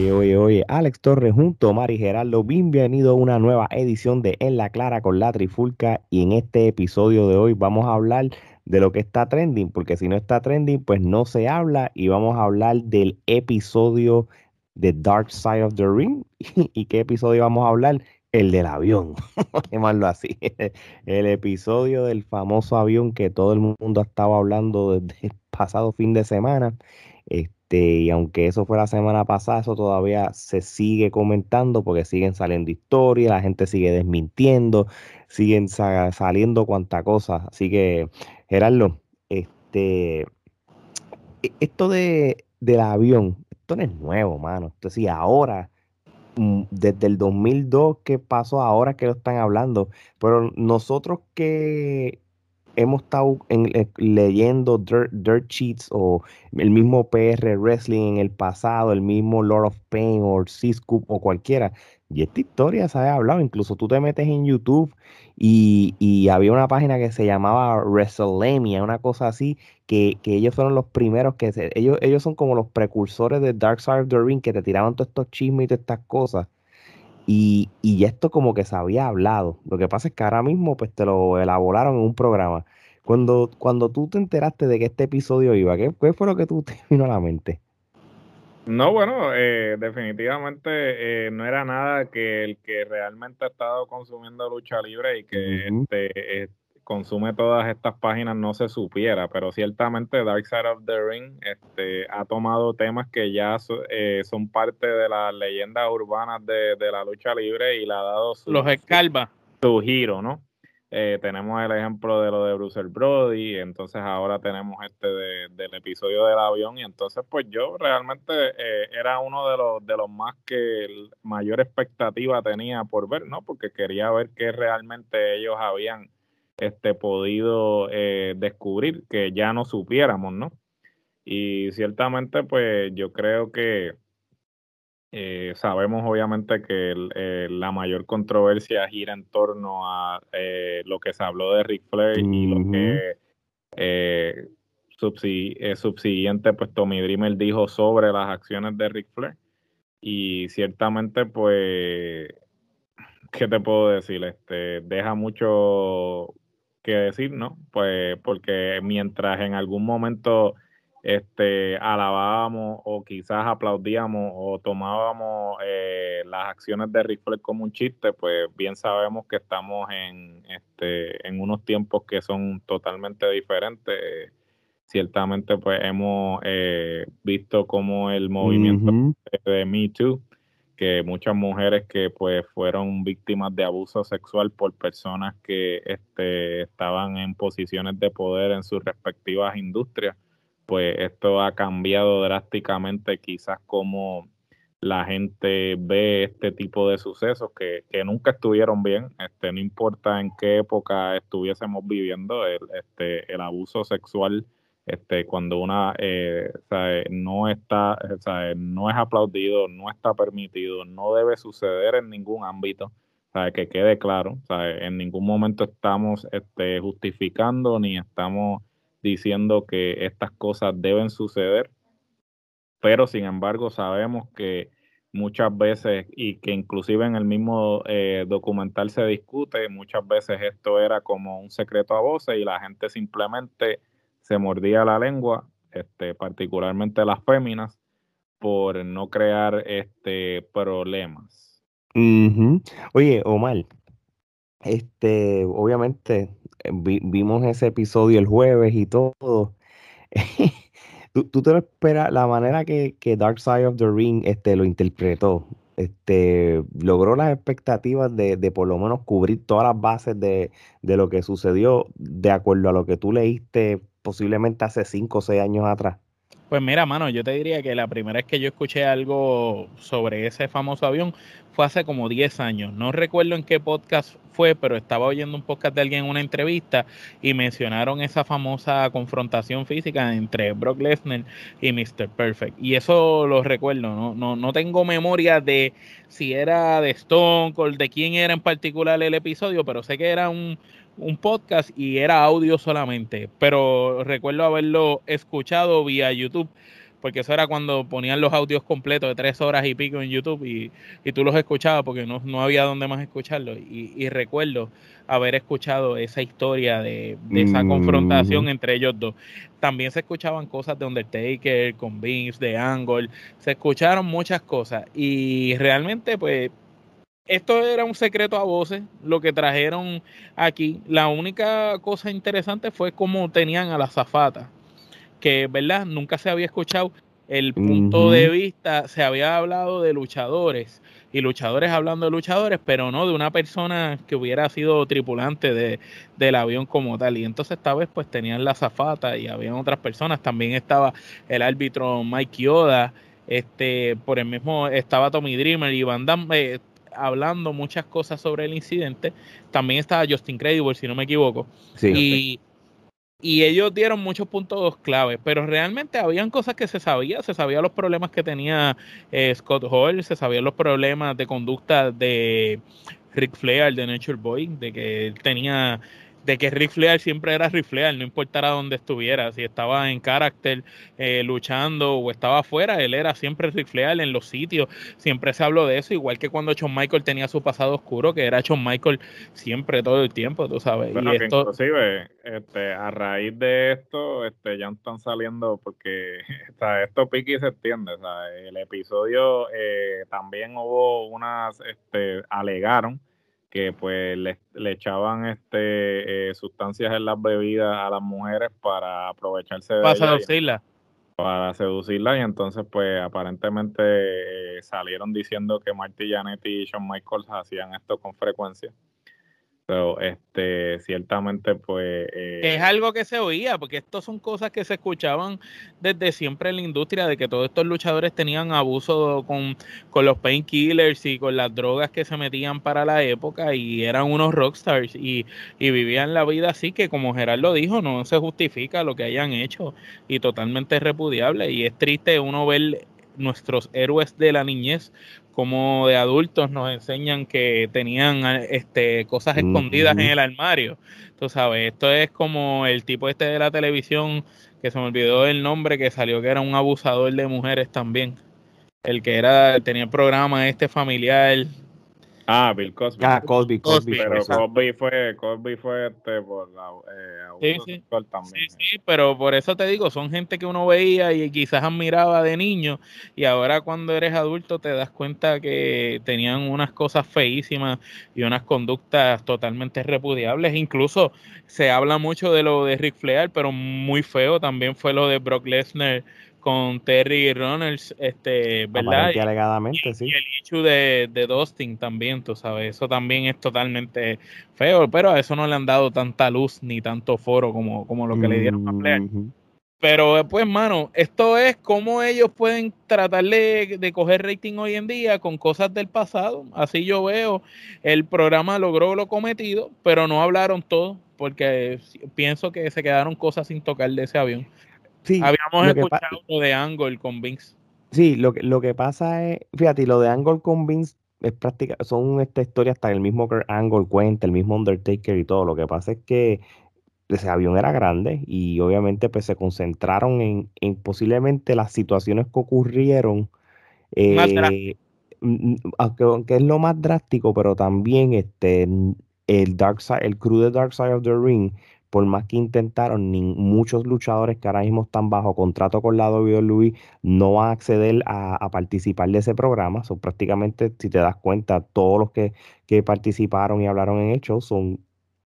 Oye, oye, oye, Alex Torres junto a Mari Gerardo, bienvenido a una nueva edición de En la Clara con la Trifulca y en este episodio de hoy vamos a hablar de lo que está trending, porque si no está trending, pues no se habla y vamos a hablar del episodio de Dark Side of the Ring. ¿Y qué episodio vamos a hablar? El del avión, llamarlo así. El episodio del famoso avión que todo el mundo estaba hablando desde el pasado fin de semana. Este, y aunque eso fue la semana pasada, eso todavía se sigue comentando porque siguen saliendo historias, la gente sigue desmintiendo, siguen saliendo cuanta cosa. Así que, Gerardo, este, e, esto de, del avión, esto no es nuevo, mano. Entonces, sí, ahora, mm, desde el 2002 que pasó, ahora que lo están hablando, pero nosotros que hemos estado eh, leyendo dirt, dirt, Sheets o el mismo PR Wrestling en el pasado, el mismo Lord of Pain o C-Scoop o cualquiera. Y esta historia se ha hablado, incluso tú te metes en YouTube y, y había una página que se llamaba WrestleMania, una cosa así, que, que ellos fueron los primeros que se, ellos, ellos son como los precursores de Dark Side of the Ring que te tiraban todos estos chismes y todas estas cosas. Y, y esto como que se había hablado. Lo que pasa es que ahora mismo pues te lo elaboraron en un programa. Cuando, cuando tú te enteraste de que este episodio iba, ¿qué, qué fue lo que tú te vino a la mente? No, bueno, eh, definitivamente eh, no era nada que el que realmente ha estado consumiendo lucha libre y que este, consume todas estas páginas no se supiera, pero ciertamente Dark Side of the Ring este, ha tomado temas que ya eh, son parte de las leyendas urbanas de, la lucha libre y le ha dado su, Los escalva. Su, giro, ¿no? Eh, tenemos el ejemplo de lo de Bruce Brody, entonces ahora tenemos este del episodio del avión, y entonces pues yo realmente eh, era uno de los, de los más que mayor expectativa tenía por ver, ¿no? Porque quería ver qué realmente ellos habían este, podido eh, descubrir que ya no supiéramos, ¿no? Y ciertamente, pues yo creo que eh, sabemos obviamente que eh, la mayor controversia gira en torno a lo que se habló de Rick Flair y lo que subsiguiente, pues Tommy Dreamer dijo sobre las acciones de Rick Flair. Y ciertamente, pues, ¿qué te puedo decir? Este, deja mucho que decir, ¿no? Pues porque mientras en algún momento este, alabábamos o quizás aplaudíamos o tomábamos eh, las acciones de Rifle como un chiste, pues bien sabemos que estamos en, este, en unos tiempos que son totalmente diferentes. Ciertamente, pues hemos eh, visto como el movimiento de Me Too que muchas mujeres que pues fueron víctimas de abuso sexual por personas que este, estaban en posiciones de poder en sus respectivas industrias, pues esto ha cambiado drásticamente quizás como la gente ve este tipo de sucesos que, que nunca estuvieron bien, este, no importa en qué época estuviésemos viviendo, el, este, el abuso sexual este, cuando una eh, no está, no es aplaudido, no está permitido, no debe suceder en ningún ámbito, que quede claro, en ningún momento estamos este, justificando ni estamos diciendo que estas cosas deben suceder, pero sin embargo sabemos que muchas veces y que inclusive en el mismo eh, documental se discute, muchas veces esto era como un secreto a voces y la gente simplemente se mordía la lengua, este, particularmente las féminas, por no crear este problemas. Oye, Omar, este, obviamente eh, vimos ese episodio el jueves y todo. ¿Tú, te lo esperas, la manera que, que, Dark Side of the Ring este, lo interpretó, este, logró las expectativas de, de, por lo menos cubrir todas las bases de, de, lo que sucedió de acuerdo a lo que tú leíste posiblemente hace 5 o 6 años atrás? Pues mira, mano, yo te diría que la primera vez que yo escuché algo sobre ese famoso avión fue hace como 10 años. No recuerdo en qué podcast fue, pero estaba oyendo un podcast de alguien en una entrevista y mencionaron esa famosa confrontación física entre Brock Lesnar y Mr. Perfect. Y eso lo recuerdo, no, no, no tengo memoria de si era de Stone Cold, de quién era en particular el episodio, pero sé que era un, un podcast y era audio solamente, pero recuerdo haberlo escuchado vía YouTube. porque eso era cuando ponían los audios completos de tres horas y pico en YouTube y, y tú los escuchabas porque no, no había dónde más escucharlos. Y, y, recuerdo haber escuchado esa historia de, de esa confrontación entre ellos dos. También se escuchaban cosas de Undertaker, con Vince, de Angle, se escucharon muchas cosas y realmente pues esto era un secreto a voces, lo que trajeron aquí. La única cosa interesante fue cómo tenían a la zafata, que, ¿verdad? Nunca se había escuchado el punto de vista, se había hablado de luchadores y luchadores hablando de luchadores, pero no de una persona que hubiera sido tripulante de, del avión como tal. Y entonces esta vez pues tenían la zafata y habían otras personas. También estaba el árbitro Mike Yoda, este, por el mismo estaba Tommy Dreamer y Van Damme, eh, hablando muchas cosas sobre el incidente. También estaba Justin Credible, si no me equivoco. y, y, ellos dieron muchos puntos clave, pero realmente habían cosas que se sabía. Se sabía los problemas que tenía eh, Scott Hall, se sabían los problemas de conducta de Rick Flair, de Nature Boy, de que él tenía de que riflear siempre era riflear, no importara dónde estuviera, si estaba en carácter eh, luchando o estaba afuera, él era siempre riflear en los sitios, siempre se habló de eso, igual que cuando Shawn Michael tenía su pasado oscuro, que era Shawn Michael siempre, todo el tiempo, tú sabes. y esto... inclusive, este, a raíz de esto, este, ya están saliendo, porque esto pique y se extiende, el episodio eh, también hubo unas, este, alegaron, que pues le, echaban este eh, sustancias en las bebidas a las mujeres para aprovecharse de para seducirlas para seducirlas y entonces pues aparentemente eh, salieron diciendo que Marty Janetti y Shawn Michaels hacían esto con frecuencia pero este, ciertamente, pues. Eh, es algo que se oía, porque esto son cosas que se escuchaban desde siempre en la industria, de que todos estos luchadores tenían abuso con, con los painkillers y con las drogas que se metían para la época y eran unos rockstars y, y vivían la vida así, que como Gerardo dijo, no se justifica lo que hayan hecho y totalmente repudiable. Y es triste uno ver nuestros héroes de la niñez como de adultos nos enseñan que tenían este, cosas escondidas en el armario. Tú sabes, esto es como el tipo este de la televisión, que se me olvidó el nombre, que salió que era un abusador de mujeres también. El que era, tenía el programa este familiar, Ah, Bill Cosby. Ah, Cosby, Cosby. Pero Cosby fue, Cosby fue este por la eh, sí, sí. también. Sí, sí, pero por eso te digo, son gente que uno veía y quizás admiraba de niño y ahora cuando eres adulto te das cuenta que tenían unas cosas feísimas y unas conductas totalmente repudiables. Incluso se habla mucho de lo de Rick Flair, pero muy feo también fue lo de Brock Lesnar con Terry Runnels, este, ¿verdad? Y, alegadamente, sí. y el issue de, de Dustin también, tú sabes, eso también es totalmente feo, pero a eso no le han dado tanta luz ni tanto foro como, como lo que le dieron a Flair. Pero pues, mano, esto es cómo ellos pueden tratar de, de, coger rating hoy en día con cosas del pasado. Así yo veo, el programa logró lo cometido, pero no hablaron todo, porque pienso que se quedaron cosas sin tocar de ese avión. Habíamos escuchado lo de Angle con Vince. Sí, lo que, lo que pasa es, fíjate, lo de Angle con Vince es práctica, son esta historia hasta el mismo Angle cuenta, el mismo Undertaker y todo. Lo que pasa es que ese avión era grande y obviamente pues se concentraron en, en posiblemente las situaciones que ocurrieron. Eh, aunque, es lo más drástico, pero también este el Dark Side, el crew de Dark Side of the Ring por más que intentaron, ni muchos luchadores que ahora mismo están bajo contrato con la WWE no van a acceder a, participar de ese programa. Son prácticamente, si te das cuenta, todos los que, que participaron y hablaron en el show son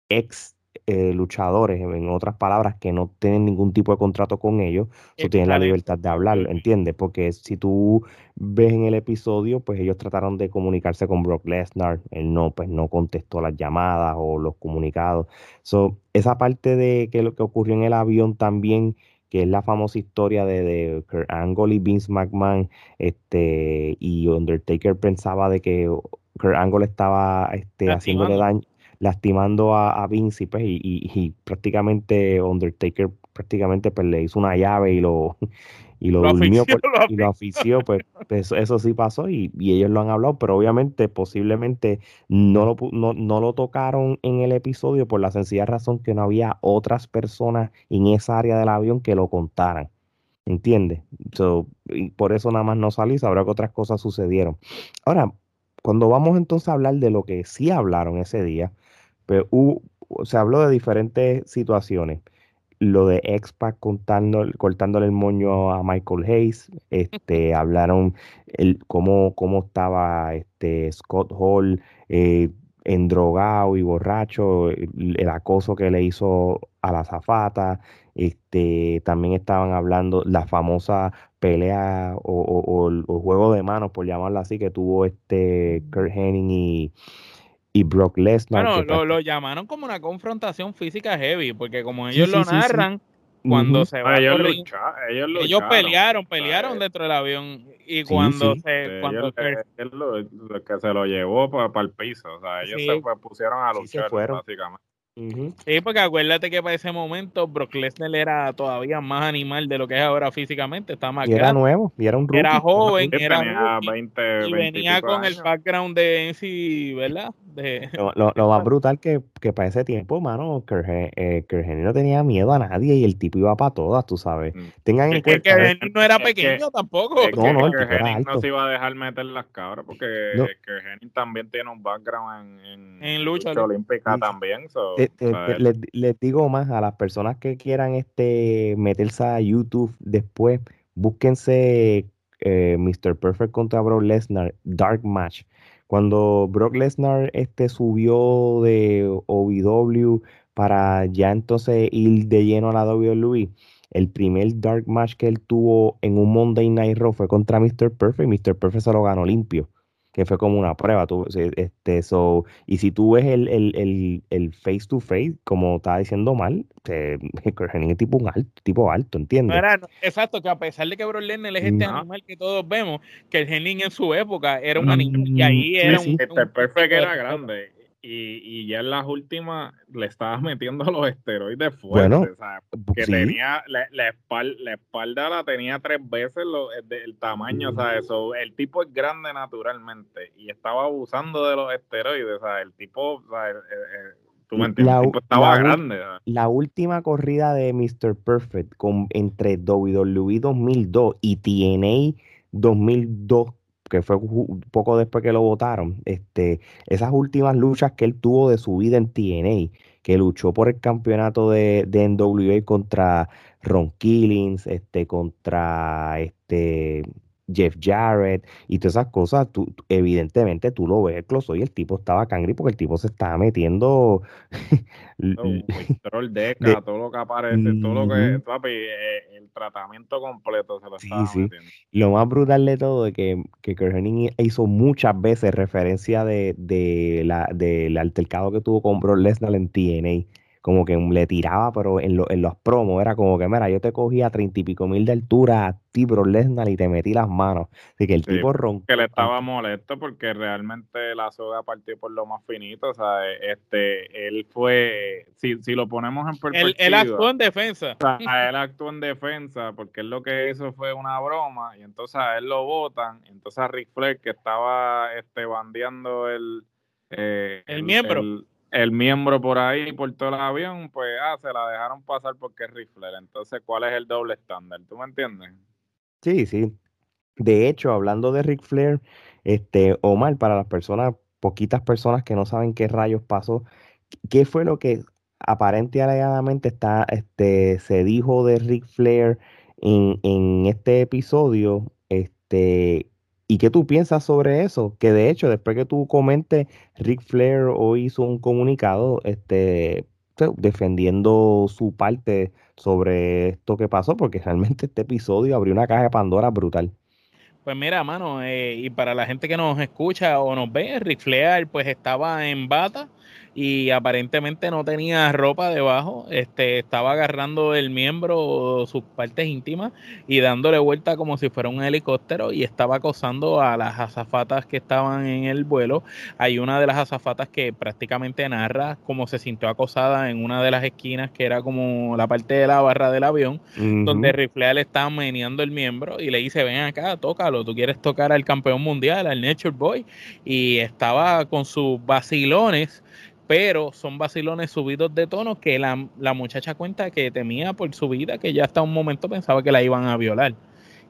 ex eh, luchadores, en otras palabras, que no tienen ningún tipo de contrato con ellos, o tienen la libertad de hablar, ¿entiendes? Porque si tú ves en el episodio, pues ellos trataron de comunicarse con Brock Lesnar, él no, pues no contestó las llamadas o los comunicados. So, esa parte de que lo que ocurrió en el avión también que es la famosa historia de, de Kurt Angle y Vince McMahon, este, y Undertaker pensaba de que Kurt Angle estaba este, haciéndole daño, lastimando a, Vince pues, y, y, prácticamente Undertaker prácticamente pues, le hizo una llave y lo y lo, durmió pues, y lo afició, pues, pues eso, sí pasó y, ellos lo han hablado, pero obviamente posiblemente no lo, no, no lo tocaron en el episodio por la sencilla razón que no había otras personas en esa área del avión que lo contaran. ¿Entiendes? y por eso nada más no salí, sabrá que otras cosas sucedieron. Ahora, cuando vamos entonces a hablar de lo que sí hablaron ese día, pues, se habló de diferentes situaciones. Lo de Expa cortándole el moño a Michael Hayes, este, hablaron el, cómo, cómo estaba este, Scott Hall eh, endrogado y borracho, el, acoso que le hizo a la zafata, este, también estaban hablando la famosa pelea o, el juego de manos, por llamarlo así, que tuvo este Kurt Henning y, y Brock Lesnar. Bueno, lo, llamaron como una confrontación física heavy, porque como ellos lo narran, cuando se va ellos, ellos, pelearon, pelearon dentro del avión y cuando se cuando que se lo llevó para, el piso, o sea, ellos se pusieron a luchar básicamente. Sí, porque acuérdate que para ese momento Brock Lesnar era todavía más animal de lo que es ahora físicamente, está más y era nuevo, y era un Era joven, era 20, y venía con el background de NC, ¿verdad? Lo, lo, más brutal que, que para ese tiempo, mano, eh, no tenía miedo a nadie y el tipo iba para todas, tú sabes. Mm. Tengan en cuenta. Que no era pequeño tampoco. no, no, el no se iba a dejar meter las cabras porque no. también tiene un background en, en, lucha, olímpica también. les, digo más a las personas que quieran este meterse a YouTube después, búsquense eh, Mr. Perfect contra Brock Lesnar, Dark Match cuando Brock Lesnar este, subió de OVW para ya entonces ir de lleno a la WWE, el primer dark match que él tuvo en un Monday Night Raw fue contra Mr. Perfect. Mr. Perfect se lo ganó limpio que fue como una prueba. Tú, este, so, y si tú ves el, el, el, face to face, como estaba diciendo mal, eh, es tipo un alto, tipo alto, ¿entiendes? exacto, que a pesar de que Bro Lesnar es este animal que todos vemos, que el Henning en su época era un animal, y ahí era un, Perfect era grande y, y, ya en las últimas le estabas metiendo los esteroides fuertes, que tenía la, espalda, la espalda la tenía tres veces lo, el, tamaño, o sea, eso, el tipo es grande naturalmente y estaba abusando de los esteroides, o sea, el tipo, o sea, eh, eh, tú me entiendes, el tipo estaba grande. La última corrida de Mr. Perfect con, entre WWE 2002 y TNA 2002 que fue poco después que lo votaron, este, esas últimas luchas que él tuvo de su vida en TNA, que luchó por el campeonato de, de NWA contra Ron Killings, este, contra este, Jeff Jarrett y todas esas cosas, tú, evidentemente tú lo ves, close y el tipo estaba cangri porque el tipo se estaba metiendo deca, todo lo que aparece, todo lo que papi, eh, el tratamiento completo se lo estaba metiendo. Lo más brutal de todo es que, que hizo muchas veces referencia de, de la, del altercado que tuvo con Brock Lesnar en TNA como que le tiraba, pero en, en los promos era como que, mira, yo te cogía a treinta y pico mil de altura a ti, Bro Lesnar, y te metí las manos. Así que el tipo roncó. Que le estaba molesto porque realmente la soga partió por lo más finito. O sea, este, él fue, si, si lo ponemos en perspectiva. Él, actuó en defensa. O sea, él actuó en defensa porque él lo que hizo fue una broma y entonces a él lo votan. Entonces a Rick Flair, que estaba este, bandeando el... Eh, el, miembro el miembro por ahí, por todo el avión, pues ah, se la dejaron pasar porque es Rifler. Entonces, ¿cuál es el doble estándar? ¿Tú me entiendes? Sí, sí. De hecho, hablando de Ric Flair, este, Omar, para las personas, poquitas personas que no saben qué rayos pasó, ¿qué fue lo que aparente y alegadamente está, este, se dijo de Ric Flair en, en este episodio? Este, ¿Y qué tú piensas sobre eso? Que de hecho, después que tú comentes, Ric Flair hoy hizo un comunicado este, defendiendo su parte sobre esto que pasó, porque realmente este episodio abrió una caja de Pandora brutal. Pues mira, mano, eh, y para la gente que nos escucha o nos ve, Ric Flair pues estaba en bata y aparentemente no tenía ropa debajo, este, estaba agarrando el miembro, sus partes íntimas y dándole vuelta como si fuera un helicóptero y estaba acosando a las azafatas que estaban en el vuelo. Hay una de las azafatas que prácticamente narra cómo se sintió acosada en una de las esquinas que era como la parte de la barra del avión, donde Rifle le estaba meneando el miembro y le dice, ven acá, tócalo, tú quieres tocar al campeón mundial, al Nature Boy, y estaba con sus vacilones pero son vacilones subidos de tono que la, la muchacha cuenta que temía por su vida, que ya hasta un momento pensaba que la iban a violar.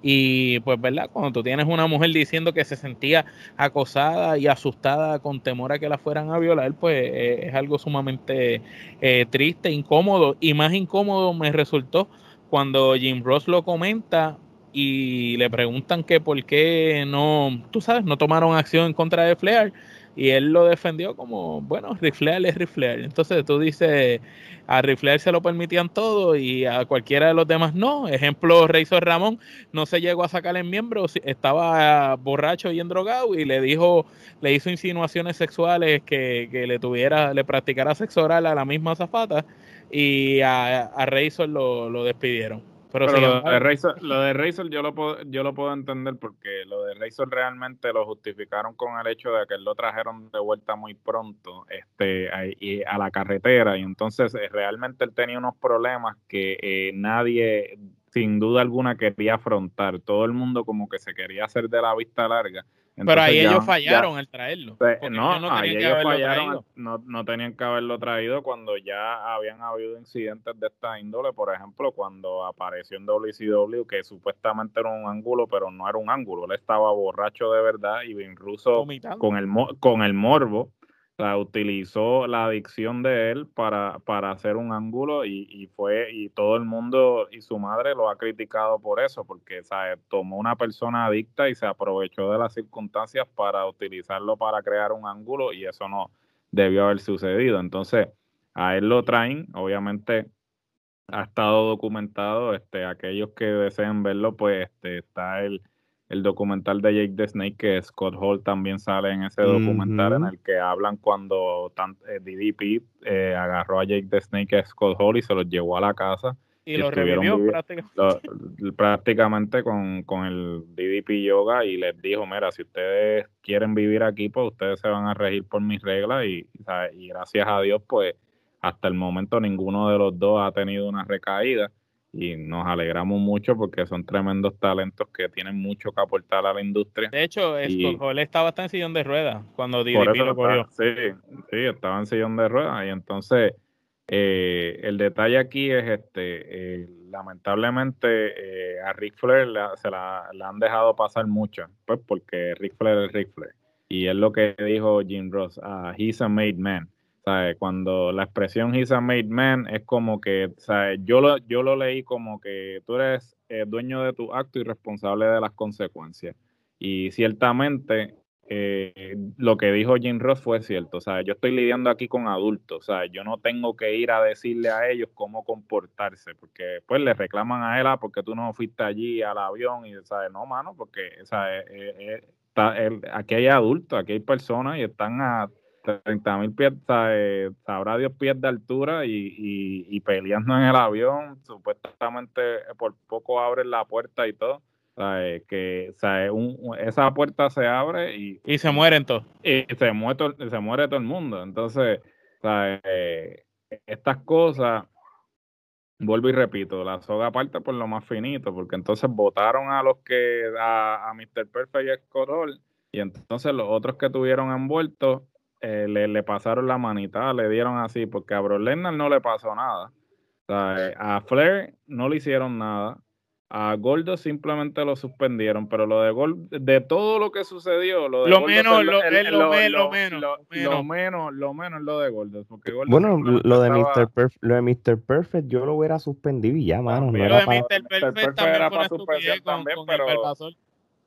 Y pues, ¿verdad? Cuando tú tienes una mujer diciendo que se sentía acosada y asustada con temor a que la fueran a violar, pues eh, es algo sumamente eh, triste, incómodo. Y más incómodo me resultó cuando Jim Ross lo comenta y le preguntan que por qué no, tú sabes, no tomaron acción en contra de Flair y él lo defendió como, bueno, riflear es riflear. Entonces tú dices, a riflear se lo permitían todo y a cualquiera de los demás no. Ejemplo, Razor Ramón no se llegó a sacar en miembro, estaba borracho y drogado y le dijo, le hizo insinuaciones sexuales que, que le tuviera, le practicara sexo oral a la misma zafata y a, a Razor lo, lo despidieron. Pero, lo, de Razor, lo de Razor yo lo puedo, yo lo puedo entender porque lo de Razor realmente lo justificaron con el hecho de que lo trajeron de vuelta muy pronto este, a, a la carretera y entonces eh, realmente él tenía unos problemas que eh, nadie sin duda alguna quería afrontar. Todo el mundo como que se quería hacer de la vista larga pero ahí ellos fallaron al traerlo. Pues, no, no ahí ellos fallaron, no, no, tenían que haberlo traído cuando ya habían habido incidentes de esta índole. Por ejemplo, cuando apareció en WCW, que supuestamente era un ángulo, pero no era un ángulo. Él estaba borracho de verdad y bien ruso con el, con el morbo utilizó la adicción de él para, para hacer un ángulo y, fue, y todo el mundo y su madre lo ha criticado por eso, porque tomó una persona adicta y se aprovechó de las circunstancias para utilizarlo para crear un ángulo y eso no debió haber sucedido. Entonces, a él lo traen, obviamente ha estado documentado, este, aquellos que deseen verlo, pues este, está el el documental de Jake the Snake, que Scott Hall también sale en ese documental, en el que hablan cuando eh, DDP eh, agarró a Jake the Snake a Scott Hall y se los llevó a la casa. Y, lo revivió prácticamente. con, con, el DDP Yoga y les dijo, mira, si ustedes quieren vivir aquí, pues ustedes se van a regir por mis reglas y, y gracias a Dios, pues hasta el momento ninguno de los dos ha tenido una recaída y nos alegramos mucho porque son tremendos talentos que tienen mucho que aportar a la industria. De hecho, él estaba hasta en sillón de ruedas cuando DDP lo cogió. sí, sí, estaba en sillón de ruedas y entonces eh, el detalle aquí es este, eh, lamentablemente eh, a Ric Flair se la, han dejado pasar mucho, pues porque Ric Flair es Ric Flair. Y es lo que dijo Jim Ross, uh, he's a made man. Cuando la expresión he's a made man es como que, Yo lo, yo lo leí como que tú eres eh, dueño de tu acto y responsable de las consecuencias. Y ciertamente eh, lo que dijo Jim Ross fue cierto. Sea, yo estoy lidiando aquí con adultos. Sea, yo no tengo que ir a decirle a ellos cómo comportarse, porque pues le reclaman a él, ah, porque tú no fuiste allí al avión y, ¿sabes? No, mano, porque, eh, aquí hay adultos, aquí hay personas y están a 30 mil pies, sabrá Dios pies de altura y, peleando en el avión, supuestamente por poco abren la puerta y todo. que esa puerta se abre y, y se mueren todos. Y se muere, se muere todo el mundo. Entonces, estas cosas, vuelvo y repito, la soga parte por lo más finito, porque entonces votaron a los que, a, a Mr. Perfect y a y entonces los otros que tuvieron envueltos eh, le, pasaron la manita, le dieron así, porque a Bro no le pasó nada. Eh, a Flair no le hicieron nada. A Gordo simplemente lo suspendieron, pero lo de Gold, de todo lo que sucedió, lo de lo menos, lo, menos, lo, menos, lo, menos, lo menos lo de Gordo. Porque bueno, lo de Mr. Perfect, lo de Mr. Perfect yo lo hubiera suspendido y ya, mano. No era para, Mr. Perfect también era para suspender también, pero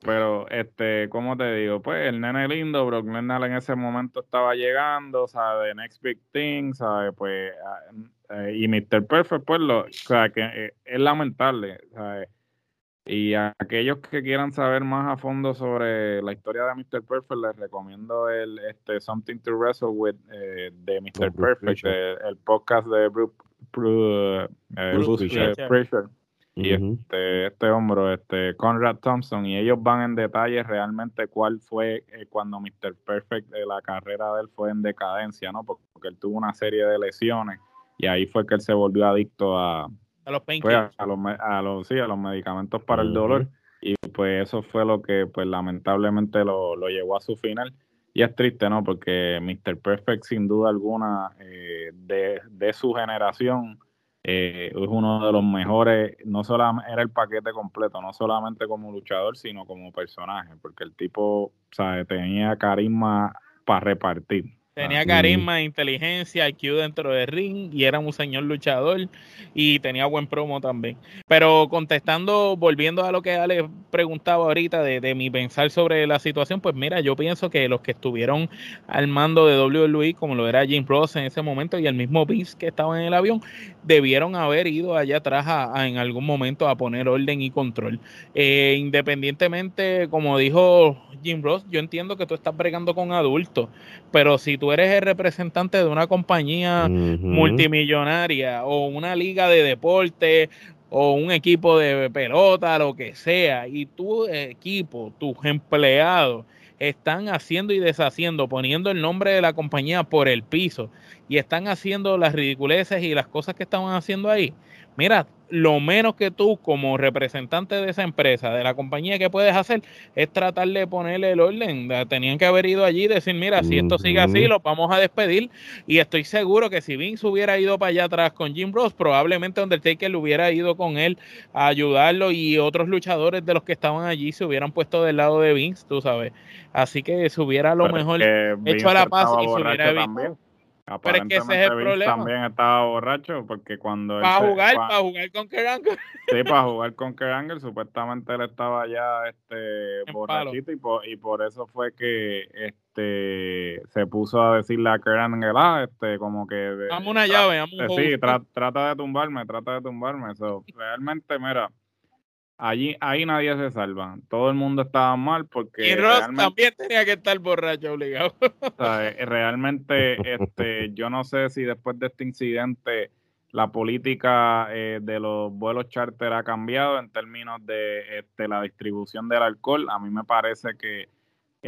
pero, este, como te digo, pues el nene lindo, Brock Lesnar en ese momento estaba llegando, ¿sabes? Next Big Thing, ¿sabes? Pues, ah, eh, y Mr. Perfect, pues, lo, o sea, que eh, es lamentable, ¿sabes? Y a aquellos que quieran saber más a fondo sobre la historia de Mr. Perfect, les recomiendo el este Something to Wrestle with eh, de Mr. Perfect, el, podcast de Bruce, Bruce, Bruce y este, este hombro, este Conrad Thompson, y ellos van en detalle realmente cuál fue eh, cuando Mr. Perfect, de la carrera de él fue en decadencia, ¿no? Porque, él tuvo una serie de lesiones y ahí fue que él se volvió adicto a, a los pues, a, los, a los, sí, a los medicamentos para el dolor y pues eso fue lo que pues lamentablemente lo, lo llevó a su final y es triste, ¿no? Porque Mr. Perfect, sin duda alguna, eh, de, de, su generación, eh, es uno de los mejores, no solamente era el paquete completo, no solamente como luchador, sino como personaje, porque el tipo, ¿sabe? Tenía carisma para repartir. Tenía ah, carisma, inteligencia, IQ dentro del ring y era un señor luchador y tenía buen promo también. Pero contestando, volviendo a lo que Ale preguntaba ahorita de, de, mi pensar sobre la situación, pues mira, yo pienso que los que estuvieron al mando de WWE, como lo era Jim Ross en ese momento y el mismo Vince que estaba en el avión, debieron haber ido allá atrás a, en algún momento a poner orden y control. Eh, independientemente, como dijo Jim Ross, yo entiendo que tú estás bregando con adultos, pero si tú eres el representante de una compañía multimillonaria o una liga de deporte o un equipo de pelota, lo que sea, y tu equipo, tus empleados están haciendo y deshaciendo, poniendo el nombre de la compañía por el piso y están haciendo las ridiculeces y las cosas que estaban haciendo ahí. Mira, lo menos que tú como representante de esa empresa, de la compañía que puedes hacer, es tratar de ponerle el orden. Tenían que haber ido allí y decir, mira, si esto sigue así, los vamos a despedir. Y estoy seguro que si Vince hubiera ido para allá atrás con Jim Ross, probablemente Undertaker le hubiera ido con él a ayudarlo y otros luchadores de los que estaban allí se hubieran puesto del lado de Vince, tú sabes. Así que se hubiera a lo mejor hecho a la paz y se hubiera visto. Pero es que ese es el problema. También estaba borracho porque cuando. Para jugar, para jugar con Kerangel. Sí, para jugar con Kerangel. Supuestamente él estaba ya este, borrachito y por, y por eso fue que este se puso a decirle a Kerangel, ah, este, como que. Dame una llave, dame un Sí, trata de tumbarme, trata de tumbarme. Eso, realmente, mira Allí, ahí nadie se salva. Todo el mundo estaba mal porque. Y Ross también tenía que estar borracho obligado. Eh, realmente, este, yo no sé si después de este incidente la política eh, de los vuelos charter ha cambiado en términos de este, la distribución del alcohol. A mí me parece que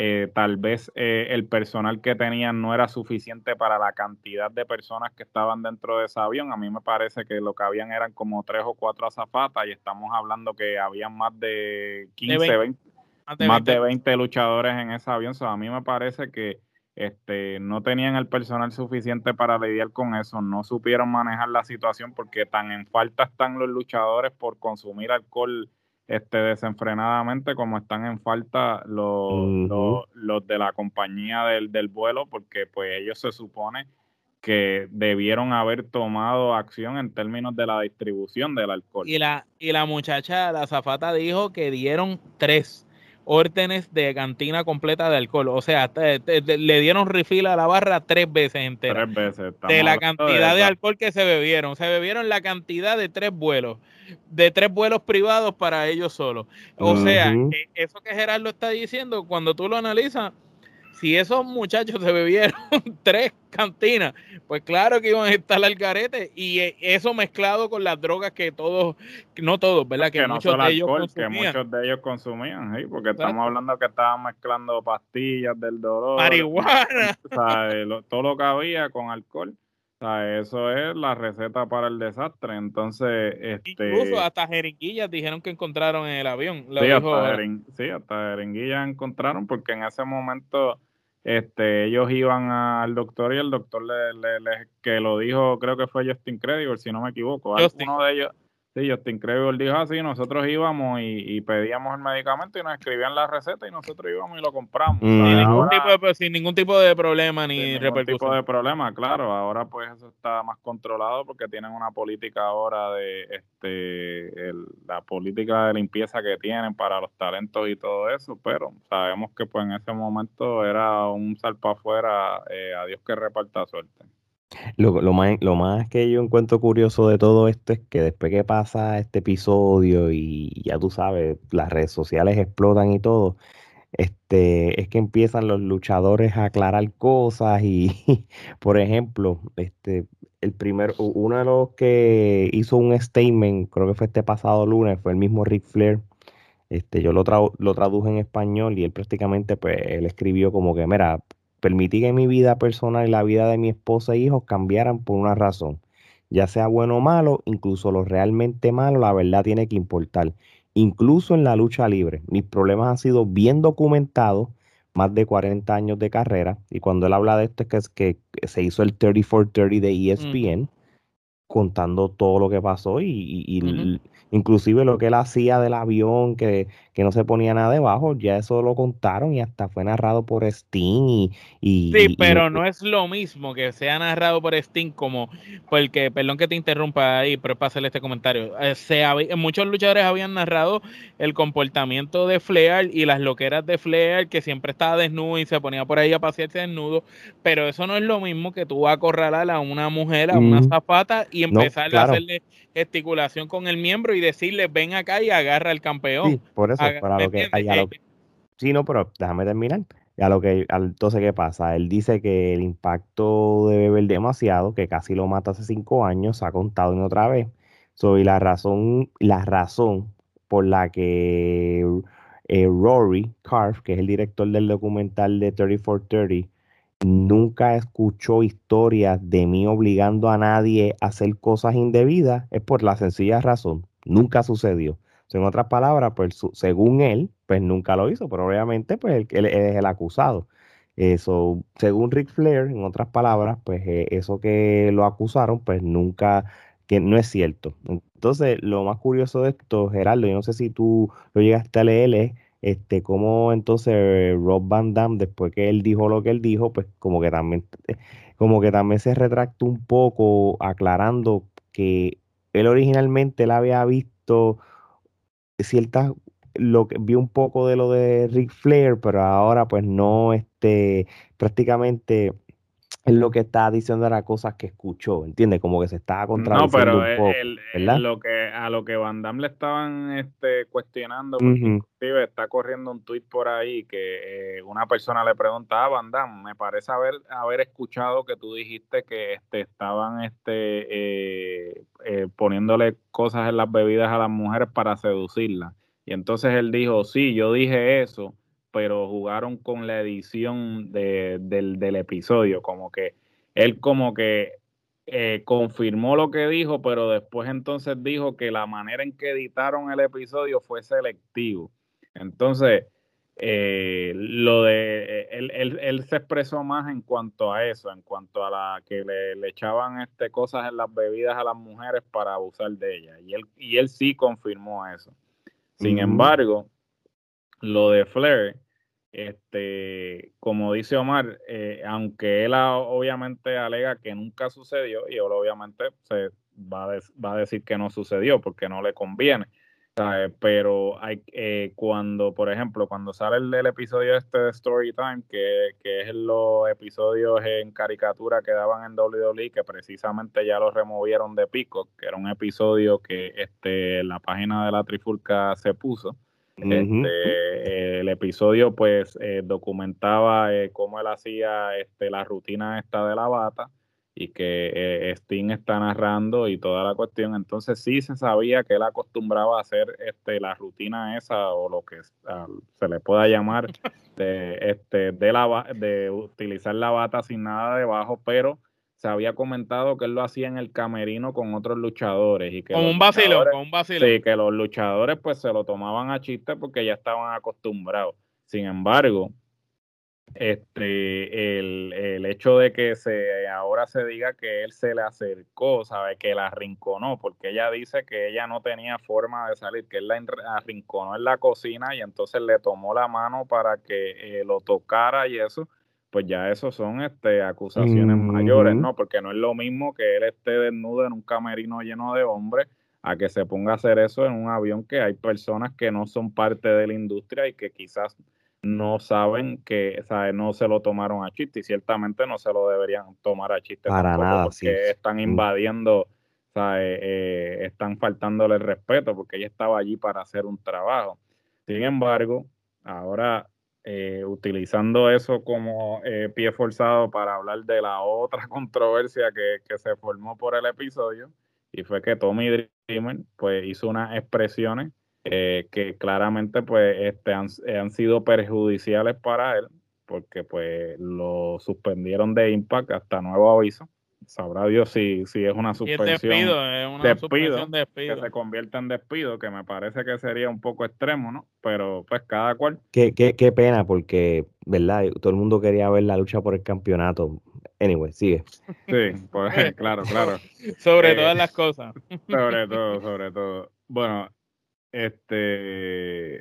eh, tal vez eh, el personal que tenían no era suficiente para la cantidad de personas que estaban dentro de ese avión. A mí me parece que lo que habían eran como tres o cuatro azafatas y estamos hablando que habían más de 15, 20, más de 20, luchadores en ese avión. a mí me parece que este, no tenían el personal suficiente para lidiar con eso, no supieron manejar la situación porque tan en falta están los luchadores por consumir alcohol este, desenfrenadamente como están en falta los, los, de la compañía del, del, vuelo, porque pues ellos se supone que debieron haber tomado acción en términos de la distribución del alcohol. Y la, y la muchacha, la zafata dijo que dieron tres órdenes de cantina completa de alcohol. O sea, le dieron refill a la barra tres veces entera. Tres veces. De la cantidad de, alcohol que se bebieron. Se bebieron la cantidad de tres vuelos. De tres vuelos privados para ellos solos. O sea, e, eso que Gerardo está diciendo, cuando tú lo analizas, si esos muchachos se bebieron tres cantinas, pues claro que iban a estar al garete y eh, eso mezclado con las drogas que todos, no todos, ¿verdad? Que, muchos de ellos consumían. Que muchos de ellos consumían, ¿sí? porque estamos hablando que estaban mezclando pastillas del dolor. Marihuana. todo lo que había con alcohol. O sea, eso es la receta para el desastre. Entonces, este... Incluso hasta jeringuillas dijeron que encontraron en el avión. sí, hasta sí, hasta jeringuillas encontraron porque en ese momento este, ellos iban al doctor y el doctor le, le, que lo dijo, creo que fue Justin Credible, si no me equivoco. Uno de ellos, sí, Justin Credible dijo así, nosotros íbamos y, pedíamos el medicamento y nos escribían la receta y nosotros íbamos y lo compramos. sin, ningún tipo de, sin, ningún tipo de, problema ni sin ningún tipo de problema, claro. Ahora pues eso está más controlado porque tienen una política ahora de este la política de limpieza que tienen para los talentos y todo eso, pero sabemos que pues en ese momento era un salpa afuera, eh, a Dios que reparta suerte. Lo, lo, más, lo más que yo encuentro curioso de todo esto es que después que pasa este episodio y ya tú sabes, las redes sociales explotan y todo, este, es que empiezan los luchadores a aclarar cosas y, por ejemplo, este, el primer, uno de los que hizo un statement, creo que fue este pasado lunes, fue el mismo Ric Flair. Este, yo lo, lo traduje en español y él prácticamente, pues, él escribió como que, mira, permití que mi vida personal y la vida de mi esposa e hijos cambiaran por una razón. Ya sea bueno o malo, incluso lo realmente malo, la verdad tiene que importar. Incluso en la lucha libre, mis problemas han sido bien documentados, más de 40 años de carrera. Y cuando él habla de esto es que, es que se hizo el 3430 de ESPN, contando todo lo que pasó y, y, inclusive lo que él hacía del avión, que, que, no se ponía nada debajo, ya eso lo contaron y hasta fue narrado por Sting y... y sí, pero no es lo mismo que sea narrado por Sting como, porque, perdón que te interrumpa ahí, pero es para hacerle este comentario, eh, se muchos luchadores habían narrado el comportamiento de Flair y las loqueras de Flair, que siempre estaba desnudo y se ponía por ahí a pasearse desnudo, pero eso no es lo mismo que tú acorralar a una mujer, a una zapata y empezar a hacerle gesticulación con el miembro y decirle ven acá y agarra al campeón. Sí, por eso, lo que, Sí, no, pero déjame terminar. A lo que, entonces, ¿qué pasa? Él dice que el impacto de beber demasiado, que casi lo mata hace cinco años, se ha contado en otra vez. So, y la razón, la razón por la que eh, Rory Carf, que es el director del documental de 3430, nunca escuchó historias de mí obligando a nadie a hacer cosas indebidas, es por la sencilla razón, nunca sucedió. En otras palabras, pues según él, pues nunca lo hizo, pero obviamente pues él, es el acusado. Eso, según Rick Flair, en otras palabras, pues eh, eso que lo acusaron, pues nunca, que no es cierto. Entonces, lo más curioso de esto, Gerardo, yo no sé si tú lo llegaste a leer, este, como entonces Rob Van Damme, después que él dijo lo que él dijo, pues como que también, eh, como que también se retractó un poco, aclarando que él originalmente él había visto ciertas, lo que vio un poco de lo de Ric Flair, pero ahora pues no, este, prácticamente lo que está diciendo era cosas que escuchó, ¿entiendes? Como que se estaba contradiciendo no, pero un lo que, a lo que Van Damme le estaban este, cuestionando, porque inclusive está corriendo un tuit por ahí que eh, una persona le pregunta a ah, Van Damme, me parece haber, haber escuchado que tú dijiste que este, estaban este, eh, eh, poniéndole cosas en las bebidas a las mujeres para seducirlas. Y entonces él dijo, sí, yo dije eso, pero jugaron con la edición del, episodio, como que él como que eh, confirmó lo que dijo, pero después entonces dijo que la manera en que editaron el episodio fue selectivo. Entonces, eh, lo de eh, él, él, se expresó más en cuanto a eso, en cuanto a la que le, echaban este, cosas en las bebidas a las mujeres para abusar de ellas. Y él, y él sí confirmó eso. Sin embargo, lo de Flair, este, como dice Omar, eh, aunque él obviamente alega que nunca sucedió, y él obviamente se va a, va a decir que no sucedió porque no le conviene. Pero hay, eh, cuando, por ejemplo, cuando sale el, episodio este de Storytime, que, que es los episodios en caricatura que daban en WWE, que precisamente ya los removieron de Pico, que era un episodio que este, la página de la Trifulca se puso este, el episodio pues eh, documentaba eh, cómo él hacía este, la rutina esta de la bata y que eh, Sting está narrando y toda la cuestión. Entonces sí se sabía que él acostumbraba a hacer este, la rutina esa o lo que se le pueda llamar de, este, de, la, de utilizar la bata sin nada debajo, pero se había comentado que él lo hacía en el camerino con otros luchadores. Y que con un vacilo, con un vacilo. Sí, que los luchadores pues se lo tomaban a chiste porque ya estaban acostumbrados. Sin embargo, este, el, el, hecho de que se ahora se diga que él se le acercó, sabe que la arrinconó, porque ella dice que ella no tenía forma de salir, que él la arrinconó en la cocina y entonces le tomó la mano para que eh, lo tocara y eso pues ya eso son este, acusaciones mayores, ¿no? Porque no es lo mismo que él esté desnudo en un camerino lleno de hombres a que se ponga a hacer eso en un avión que hay personas que no son parte de la industria y que quizás no saben que, ¿sabes? No se lo tomaron a chiste y ciertamente no se lo deberían tomar a chiste Para nada, porque están mm. invadiendo, ¿sabes? Eh, están faltándole el respeto porque ella estaba allí para hacer un trabajo. Sin embargo, ahora eh, utilizando eso como eh, pie forzado para hablar de la otra controversia que, se formó por el episodio, y fue que Tommy Dreamer pues, hizo unas expresiones eh, que claramente pues, este, han, sido perjudiciales para él, porque pues lo suspendieron de Impact hasta nuevo aviso. Sabrá Dios si, si es una suspensión. despido, es una suspensión despido. Que se convierta en despido, que me parece que sería un poco extremo, ¿no? Pero pues cada cual. Qué, qué, qué pena, porque, ¿verdad? Todo el mundo quería ver la lucha por el campeonato. Anyway, sigue. Sí, pues claro, claro. sobre eh, todas las cosas. Sobre todo, sobre todo. Bueno, este,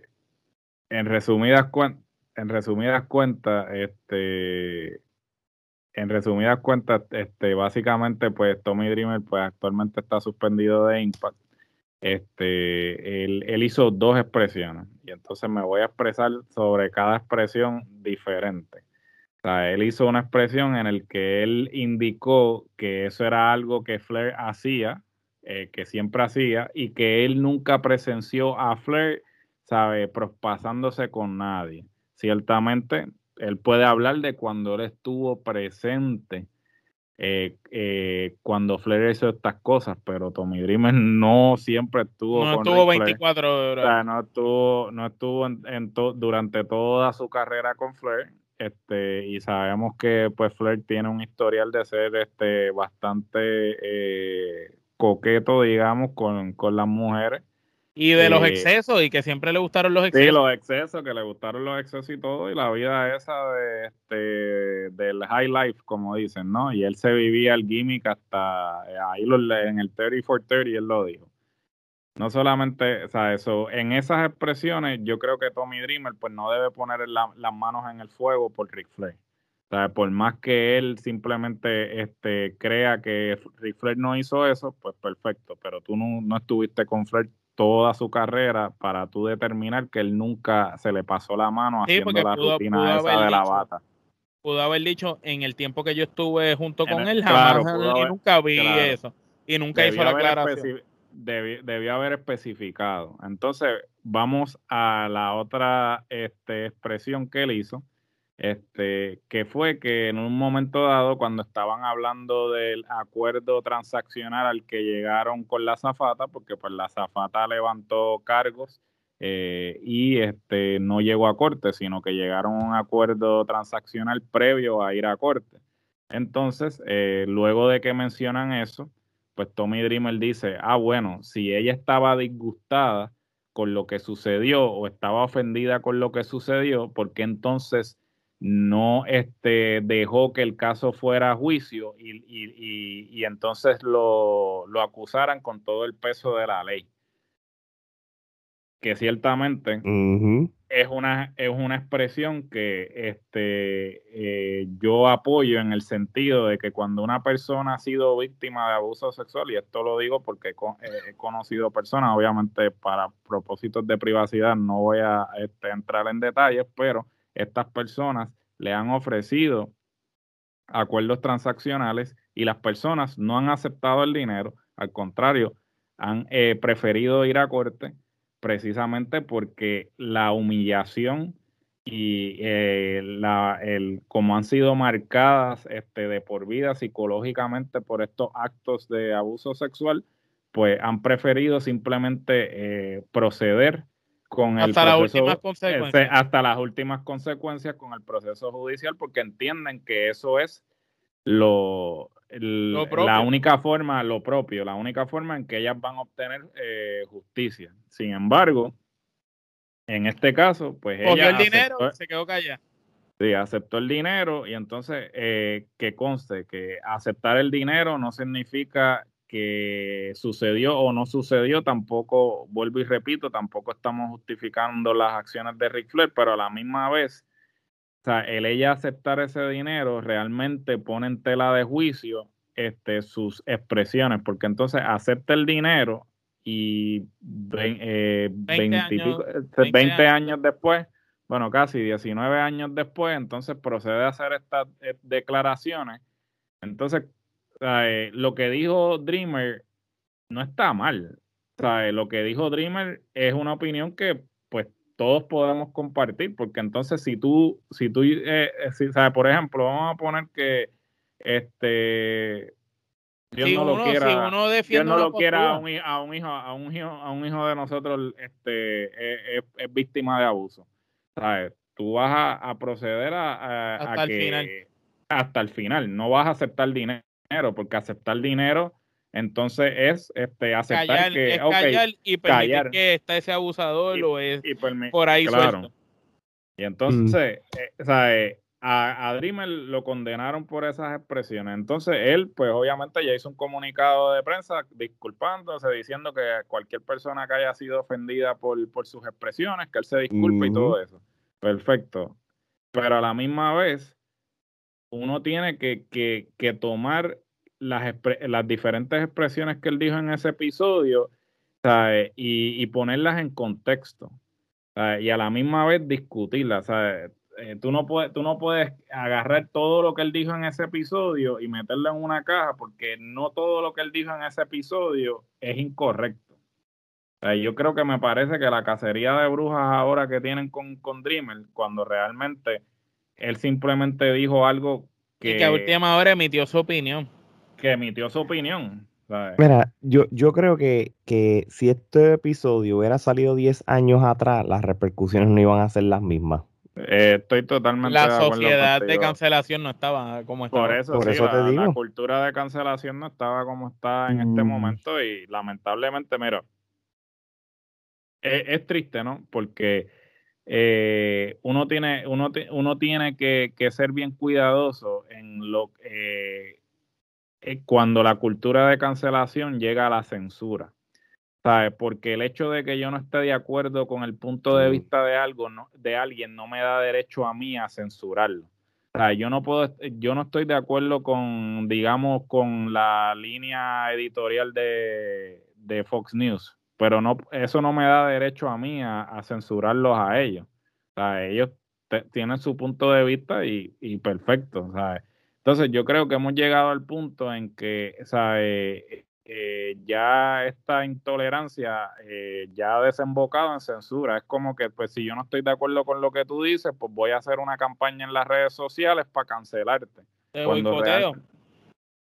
en resumidas cuentas, en resumidas cuentas, este, en resumidas cuentas, este, básicamente, pues Tommy Dreamer, pues actualmente está suspendido de Impact. Este, él, él, hizo dos expresiones y entonces me voy a expresar sobre cada expresión diferente. O sea, él hizo una expresión en el que él indicó que eso era algo que Flair hacía, eh, que siempre hacía, y que él nunca presenció a Flair, sabe, prospasándose con nadie. Ciertamente, él puede hablar de cuando él estuvo presente, eh, eh, cuando Flair hizo estas cosas, pero Tommy Dreamer no siempre estuvo. No estuvo 24 horas. O sea, no estuvo, no estuvo en, durante toda su carrera con Flair. Este, y sabemos que pues Flair tiene un historial de ser este bastante eh, coqueto, digamos, con, con las mujeres. Y de los excesos, y que siempre le gustaron los excesos. Sí, los excesos, que le gustaron los excesos y todo, y la vida esa de este del high life, como dicen, ¿no? Y él se vivía el gimmick hasta ahí lo, en el 30 for 30, él lo dijo. No solamente, o sea, eso, en esas expresiones, yo creo que Tommy Dreamer, pues no debe poner las manos en el fuego por Ric Flair. O sea, por más que él simplemente este, crea que Ric Flair no hizo eso, pues perfecto, pero tú no, no estuviste con Flair toda su carrera para tú determinar que él nunca se le pasó la mano haciendo la rutina esa de la bata. Pudo haber dicho en el tiempo que yo estuve junto con él, jamás y nunca vi eso. Y nunca hizo la aclaración. Debió, haber especificado. Entonces, vamos a la otra este, expresión que él hizo, este, que fue que en un momento dado, cuando estaban hablando del acuerdo transaccional al que llegaron con la zafata, porque pues la zafata levantó cargos eh, y este, no llegó a corte, sino que llegaron a un acuerdo transaccional previo a ir a corte. Entonces, eh, luego de que mencionan eso, pues Tommy Dreamer dice, ah, bueno, si ella estaba disgustada con lo que sucedió o estaba ofendida con lo que sucedió, ¿por qué entonces no este, dejó que el caso fuera a juicio y, y, y, entonces lo, lo, acusaran con todo el peso de la ley. Que ciertamente es, una, es una expresión que este, eh, yo apoyo en el sentido de que cuando una persona ha sido víctima de abuso sexual, y esto lo digo porque he, conocido personas, obviamente para propósitos de privacidad no voy a este, entrar en detalles, pero estas personas le han ofrecido acuerdos transaccionales y las personas no han aceptado el dinero, al contrario, han eh, preferido ir a corte precisamente porque la humillación y eh, la, el, como han sido marcadas este, de por vida psicológicamente por estos actos de abuso sexual, pues han preferido simplemente eh, proceder con hasta las últimas consecuencias. hasta las últimas consecuencias con el proceso judicial porque entienden que eso es lo, la única forma, lo propio, la única forma en que ellas van a obtener eh, justicia. Sin embargo, en este caso, pues ella el dinero, se quedó callada. Sí, aceptó el dinero y entonces eh, que conste que aceptar el dinero no significa que sucedió o no sucedió, tampoco, vuelvo y repito, tampoco estamos justificando las acciones de Ric Flair, pero a la misma vez, o sea, el ella aceptar ese dinero realmente pone en tela de juicio este, sus expresiones, porque entonces acepta el dinero y 20, eh, años, 20 años después, bueno, casi 19 años después, entonces procede a hacer estas eh, declaraciones. Entonces, eh, lo que dijo Dreamer no está mal. Lo que dijo Dreamer es una opinión que pues todos podemos compartir, porque entonces si tú, si tú, eh, eh por ejemplo, vamos a poner que este Dios no lo quiera, no lo quiera a un, hijo, a un hijo, a un hijo de nosotros este es, víctima de abuso. ¿Sabes? Tú vas a, proceder a, hasta el final. hasta el final, no vas a aceptar dinero dinero, porque aceptar dinero entonces es este, aceptar callar, que es okay, callar y permitir callar. que está ese abusador Y- o es y por ahí claro. suelto. Y entonces, eh, o sea, eh, a, a Dreamer lo condenaron por esas expresiones. Entonces, él, pues obviamente ya hizo un comunicado de prensa disculpándose, diciendo que cualquier persona que haya sido ofendida por, por sus expresiones, que él se disculpe y Ujú. todo eso. Perfecto. Pero a la misma vez, uno tiene que, que, que tomar las, las diferentes expresiones que él dijo en ese episodio. Y, y ponerlas en contexto. Y a la misma vez discutirlas. Eh, tú, no puedes, tú no puedes agarrar todo lo que él dijo en ese episodio y meterlo en una caja porque no todo lo que él dijo en ese episodio es incorrecto. Yo creo que me parece que la cacería de brujas ahora que tienen con, con Dreamer, cuando realmente él simplemente dijo algo que, Y que a última hora emitió su opinión. que emitió su opinión. ¿sabes? Mira, yo, yo creo que, que si este episodio hubiera salido 10 años atrás, las repercusiones no iban a ser las mismas. Eh, estoy totalmente de La sociedad de cancelación no estaba como estaba. Por eso, Por sí, eso la, te la digo. cultura de cancelación no estaba como está en este Mm. momento y lamentablemente, mira, es, es triste, ¿no? Porque eh, uno tiene, uno, ti- uno tiene que, que ser bien cuidadoso en lo eh, eh, cuando la cultura de cancelación llega a la censura. ¿Sabes? Porque el hecho de que yo no esté de acuerdo con el punto de vista de algo, no, de alguien, no me da derecho a mí a censurarlo. Yo no puedo, yo no estoy de acuerdo con, digamos, con la línea editorial de, de Fox News, pero no, eso no me da derecho a mí a, a censurarlos a ellos. O sea, ellos te- tienen su punto de vista y, y perfecto, ¿sabes? Entonces yo creo que hemos llegado al punto en que, ¿sabes? Eh, ya esta intolerancia eh, ya ha desembocado en censura. Es como que, pues, si yo no estoy de acuerdo con lo que tú dices, pues voy a hacer una campaña en las redes sociales para cancelarte. Cuando boicoteo. real-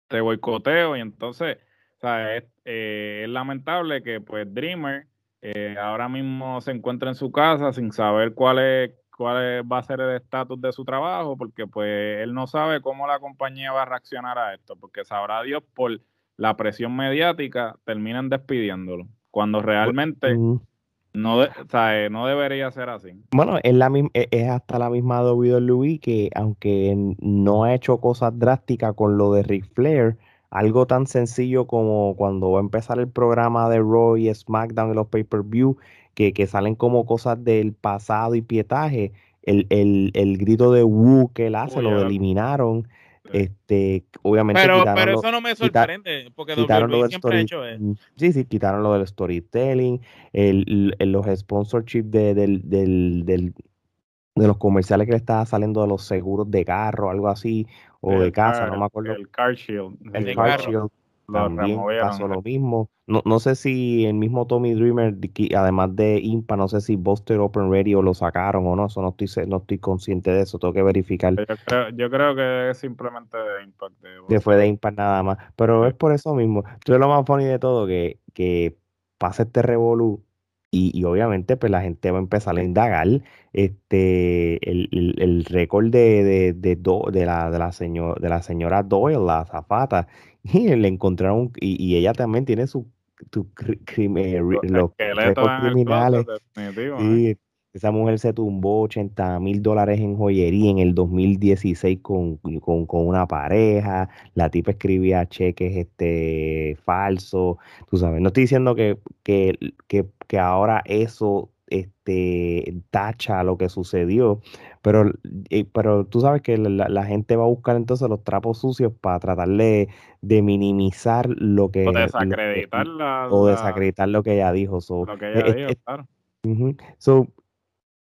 te boicoteo y entonces, o sea, es, eh, es lamentable que, pues, Dreamer eh, ahora mismo se encuentra en su casa sin saber cuál es cuál va a ser el estatus de su trabajo, porque pues él no sabe cómo la compañía va a reaccionar a esto, porque sabrá Dios por la presión mediática terminan despidiéndolo, cuando realmente no, de- o sea, eh, no debería ser así. Bueno, es, la, misma- es hasta la misma WWE que, aunque no ha hecho cosas drásticas con lo de Ric Flair, algo tan sencillo como cuando va a empezar el programa de Raw y SmackDown y los pay-per-view, que, que salen como cosas del pasado y pietaje, el, el, el grito de Woo que él hace, lo eliminaron. Sí. Este, obviamente Pero, quitaron pero eso no me quita- sorprende, porque quitaron lo del siempre ha story. hecho. Mm, Sí, sí, quitaron lo del storytelling, el, el- los sponsorships de, del, del, del- de los comerciales que le estaba saliendo de los seguros de carro, algo así, o de El casa, car- no me acuerdo. El Car Shield. El de Car carro. Shield Lo también pasó lo mismo. No, no sé si el mismo Tommy Dreamer, de además de Impa, no sé si Buster Open Radio lo sacaron o no, eso no estoy, no estoy consciente de eso, tengo que verificar. Yo creo, yo creo que es simplemente de Impact. de que fue de Impact nada más. Pero Sí. es por eso mismo. Esto es lo más funny de todo, que, que pasa este revolú y, y obviamente pues la gente va a empezar a indagar este el, el, el récord de, de, de, Do- de la, de, la señor, de la señora Doyle, la azafata, y le encontraron, y, y ella también tiene su, cri- crim- eh, Los criminales. closet. Esa mujer se tumbó 80 mil dólares en joyería en el 2016 con, con, con una pareja. La tipa escribía cheques este, falsos. Tú sabes, no estoy diciendo que, que, que, que ahora eso este, tacha lo que sucedió, pero, eh, pero tú sabes que la, la gente va a buscar entonces los trapos sucios para tratar de, de minimizar lo que... O desacreditar la, o desacreditar lo que ella dijo. So, lo que ella eh, dijo, eh, claro. Ujú. So,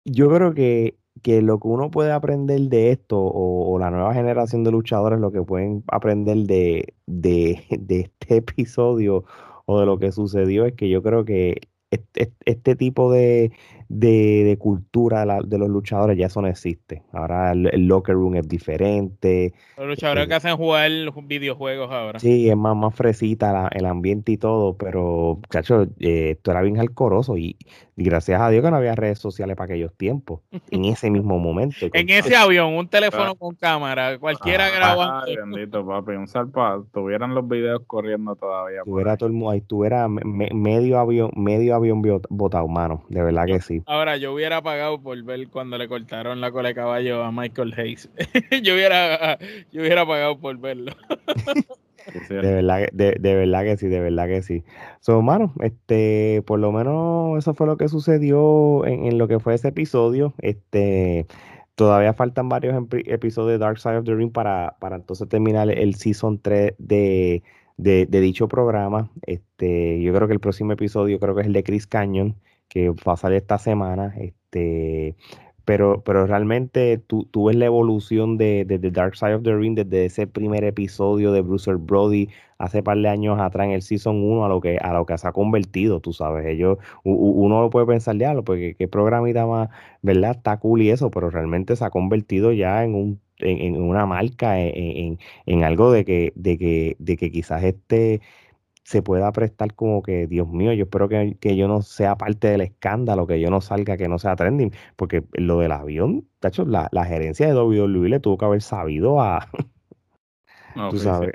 yo creo que, que lo que uno puede aprender de esto, o, o la nueva generación de luchadores, lo que pueden aprender de, de, de este episodio o de lo que sucedió, es que yo creo que este, este tipo de, de, cultura de, los luchadores, ya eso no existe. Ahora el, locker room es diferente. Los luchadores que hacen jugar videojuegos ahora. Sí, es más, más fresita el ambiente y todo, pero, chacho, eh, esto era bien alcoroso y, gracias a Dios que no había redes sociales para aquellos tiempos, en ese mismo momento. en ese avión, un teléfono con cámara, cualquiera ah, grabando. Ay, bendito, papi, un salpa, tuvieran los videos corriendo todavía. Tuviera todo el mundo ahí, tuviera medio avión, medio avión botado, mano, de verdad que sí. Ahora, yo hubiera pagado por ver cuando le cortaron la cola de caballo a Michael Hayes. yo hubiera, yo hubiera pagado por verlo. de verdad, de, de, verdad que sí, de verdad que sí. So, mano, este, por lo menos eso fue lo que sucedió en, lo que fue ese episodio. Este, todavía faltan varios episodios de Dark Side of the Ring para, para entonces terminar el season 3 de, de, de, dicho programa. Este, yo creo que el próximo episodio creo que es el de Chris Canyon, que va a salir esta semana. Este, pero, pero realmente tú, tú ves la evolución de, The Dark Side of the Ring desde ese primer episodio de Bruce Brody hace par de años atrás en el Season 1 a lo que, a lo que se ha convertido, tú sabes. Ellos, uno lo puede pensar, ya, porque qué programita más, ¿verdad? Está cool y eso, pero realmente se ha convertido ya en un en, una marca, en, en, algo de que, de que, de que quizás este se pueda prestar como que, Dios mío, yo espero que, yo no sea parte del escándalo, que yo no salga, que no sea trending, porque lo del avión, de hecho, la, la gerencia de WWE le tuvo que haber sabido a... tú sabes.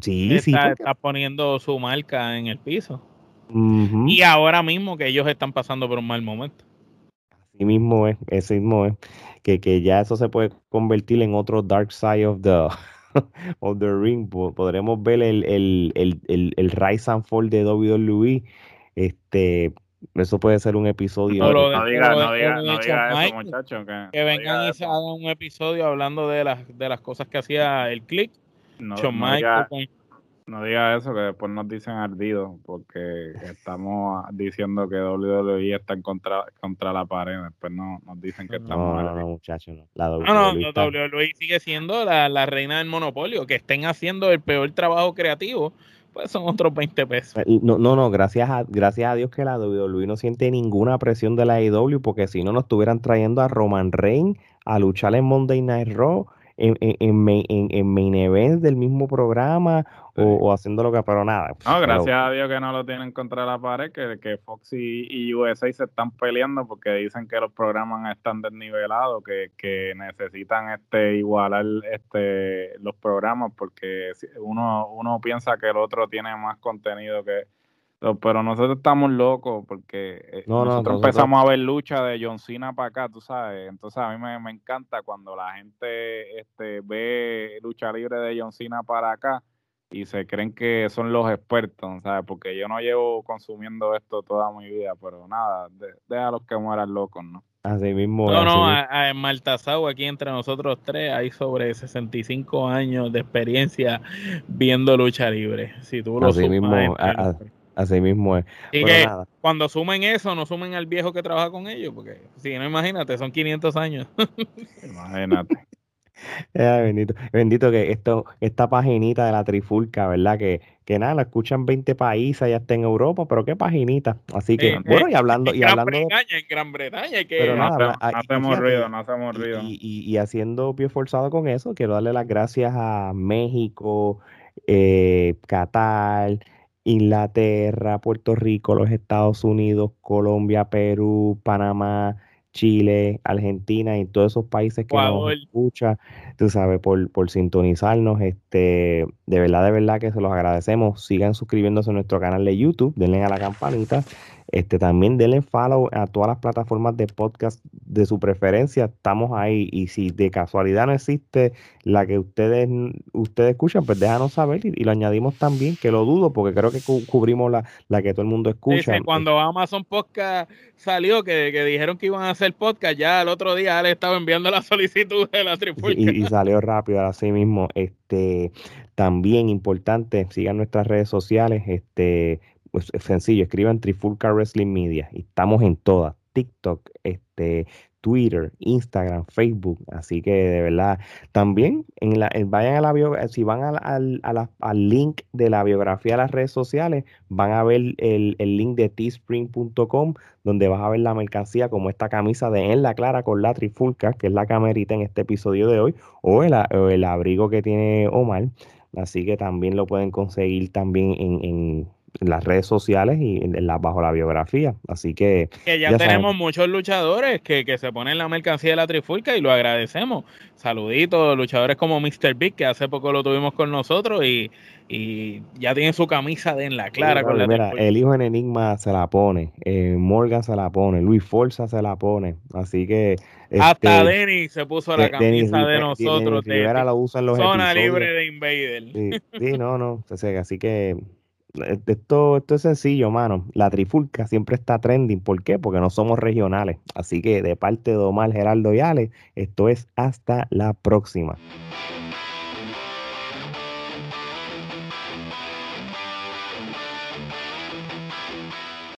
Sí, sí. Está, poniendo su marca en el piso. Y ahora mismo que ellos están pasando por un mal momento. Así mismo es, ese mismo es. Que, que ya eso se puede convertir en otro Dark Side of the of the Ring, podremos ver el, el, el, el, Rise and Fall de WWE. Este, eso puede ser un episodio. No, diga, no diga, no diga eso, muchachos. Que, vengan y se hagan un episodio hablando de las, de las cosas que hacía el click. No, Michael, no diga eso, que después nos dicen ardidos, porque estamos diciendo que WWE está en contra, contra la pared. Después no, nos dicen que estamos. No, no, muchachos, no. La WWE, no, no, WWE sigue siendo la, la, reina del monopolio. Que estén haciendo el peor trabajo creativo, pues son otros 20 pesos. Eh, no, no, no gracias a, gracias a Dios que la WWE no siente ninguna presión de la AEW, porque si no, nos estuvieran trayendo a Roman Reigns a luchar en Monday Night Raw en, en, en, en, main event del mismo programa o, haciendo lo que, pero nada. No, gracias a Dios que no lo tienen contra la pared, que, que Fox y, USA se están peleando porque dicen que los programas están desnivelados, que, que necesitan este igualar este los programas porque uno, uno piensa que el otro tiene más contenido que pero nosotros estamos locos porque eh, nosotros, empezamos a ver lucha de John Cena para acá, tú sabes. Entonces a mí me, encanta cuando la gente este, ve lucha libre de John Cena para acá y se creen que son los expertos, ¿sabes? Porque yo no llevo consumiendo esto toda mi vida, pero nada, deja a los que mueran locos, ¿no? Así mismo. No, no, en Maltasau, aquí entre nosotros tres, hay sobre 65 años de experiencia viendo lucha libre. Si tú lo así mismo, Así mismo es. Y que cuando sumen eso, no sumen al viejo que trabaja con ellos, porque si no, imagínate, son 500 años. imagínate. Bendito, bendito que esto, esta paginita de la trifulca, ¿verdad? Que, que nada, la escuchan 20 países, ya está en Europa, pero qué paginita. Así que, bueno, y hablando. En y Gran hablando Bretaña, en Gran Bretaña, que. Pero no, hacemos ruido, no hacemos ruido. Y, y, haciendo pie forzado con eso, quiero darle las gracias a México, eh, Qatar, Inglaterra, Puerto Rico, los Estados Unidos, Colombia, Perú, Panamá, Chile, Argentina y todos esos países que nos escuchan, tú sabes, por, por sintonizarnos, este, de verdad, de verdad que se los agradecemos. Sigan suscribiéndose a nuestro canal de YouTube, denle a la campanita este, también denle follow a todas las plataformas de podcast de su preferencia. Estamos ahí. Y si de casualidad no existe la que ustedes, ustedes escuchan, pues déjanos saber y, lo añadimos también, que lo dudo, porque creo que cubrimos la, la, que todo el mundo escucha. cuando Amazon Podcast salió, que, dijeron que iban a hacer podcast, ya el otro día le estaba enviando la solicitud de la trifulca. Y, y, salió rápido, así mismo. Este, también importante, sigan nuestras redes sociales, este, pues sencillo, escriban Trifulca Wrestling Media y estamos en todas, TikTok, este, Twitter, Instagram, Facebook. Así que de verdad, también en la, vayan a la bio, si van al, al, link de la biografía de las redes sociales, van a ver el, link de teespring.com, donde vas a ver la mercancía como esta camisa de En la Clara con la trifulca, que es la camerita en este episodio de hoy, o el, el abrigo que tiene Omar. Así que también lo pueden conseguir también en en las redes sociales y en la, bajo la biografía. Así que. Que ya, tenemos muchos luchadores que, se ponen la mercancía de la trifulca y lo agradecemos. Saluditos, luchadores como Mr. Big, que hace poco lo tuvimos con nosotros y, ya tiene su camisa de en la clara con la Mira, el hijo en Enigma se la pone, eh, Morgan se la pone, Luis Forza se la pone. Así que. Hasta este, Denny se puso la camisa de nosotros. de, la usan los Zona libre de Invader. Sí, sí no, no. Así que esto, esto es sencillo, mano. La trifulca siempre está trending. ¿Por qué? Porque no somos regionales. Así que de parte de Omar, Geraldo y Ale, esto es hasta la próxima.